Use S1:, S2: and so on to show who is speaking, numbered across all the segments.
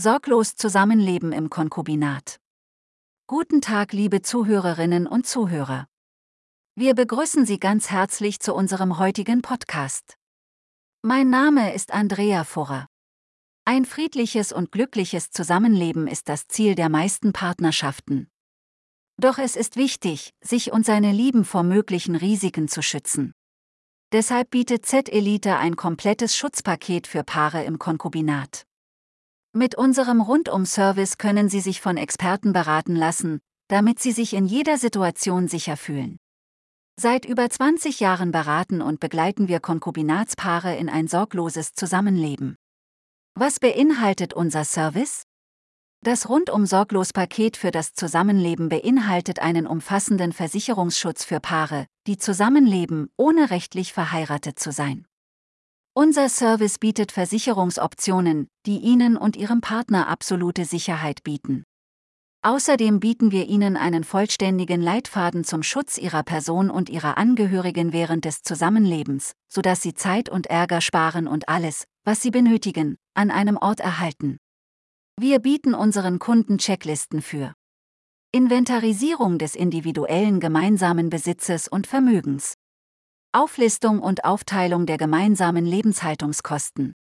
S1: Sorglos Zusammenleben im Konkubinat. Guten Tag, liebe Zuhörerinnen und Zuhörer. Wir begrüßen Sie ganz herzlich zu unserem heutigen Podcast. Mein Name ist Andrea Furrer. Ein friedliches und glückliches Zusammenleben ist das Ziel der meisten Partnerschaften. Doch es ist wichtig, sich und seine Lieben vor möglichen Risiken zu schützen. Deshalb bietet Z-Elite ein komplettes Schutzpaket für Paare im Konkubinat. Mit unserem Rundum-Service können Sie sich von Experten beraten lassen, damit Sie sich in jeder Situation sicher fühlen. Seit über 20 Jahren beraten und begleiten wir Konkubinatspaare in ein sorgloses Zusammenleben. Was beinhaltet unser Service? Das Rundum-Sorglos-Paket für das Zusammenleben beinhaltet einen umfassenden Versicherungsschutz für Paare, die zusammenleben, ohne rechtlich verheiratet zu sein. Unser Service bietet Versicherungsoptionen, die Ihnen und Ihrem Partner absolute Sicherheit bieten. Außerdem bieten wir Ihnen einen vollständigen Leitfaden zum Schutz Ihrer Person und Ihrer Angehörigen während des Zusammenlebens, sodass Sie Zeit und Ärger sparen und alles, was Sie benötigen, an einem Ort erhalten. Wir bieten unseren Kunden Checklisten für Inventarisierung des individuellen gemeinsamen Besitzes und Vermögens. Auflistung und Aufteilung der gemeinsamen Lebenshaltungskosten.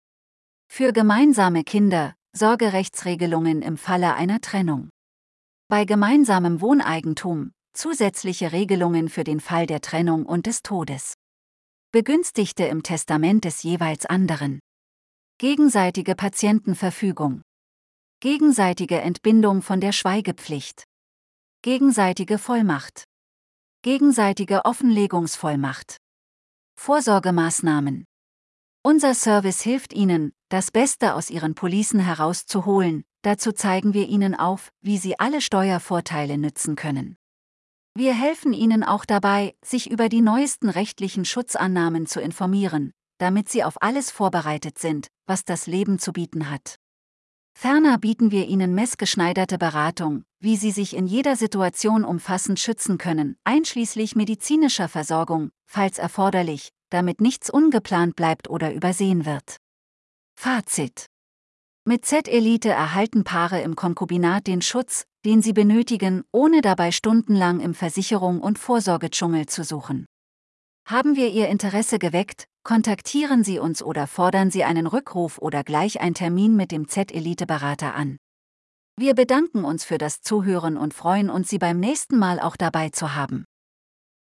S1: Für gemeinsame Kinder Sorgerechtsregelungen im Falle einer Trennung. Bei gemeinsamem Wohneigentum zusätzliche Regelungen für den Fall der Trennung und des Todes. Begünstigte im Testament des jeweils anderen. Gegenseitige Patientenverfügung. Gegenseitige Entbindung von der Schweigepflicht. Gegenseitige Vollmacht. Gegenseitige Offenlegungsvollmacht. Vorsorgemaßnahmen. Unser Service hilft Ihnen, das Beste aus Ihren Policen herauszuholen, dazu zeigen wir Ihnen auf, wie Sie alle Steuervorteile nützen können. Wir helfen Ihnen auch dabei, sich über die neuesten rechtlichen Schutzannahmen zu informieren, damit Sie auf alles vorbereitet sind, was das Leben zu bieten hat. Ferner bieten wir Ihnen messgeschneiderte Beratung, wie Sie sich in jeder Situation umfassend schützen können, einschließlich medizinischer Versorgung, falls erforderlich, damit nichts ungeplant bleibt oder übersehen wird. Fazit. Mit Z-Elite erhalten Paare im Konkubinat den Schutz, den sie benötigen, ohne dabei stundenlang im Versicherung- und Vorsorgedschungel zu suchen. Haben wir Ihr Interesse geweckt, kontaktieren Sie uns oder fordern Sie einen Rückruf oder gleich einen Termin mit dem Z-Elite-Berater an. Wir bedanken uns für das Zuhören und freuen uns, Sie beim nächsten Mal auch dabei zu haben.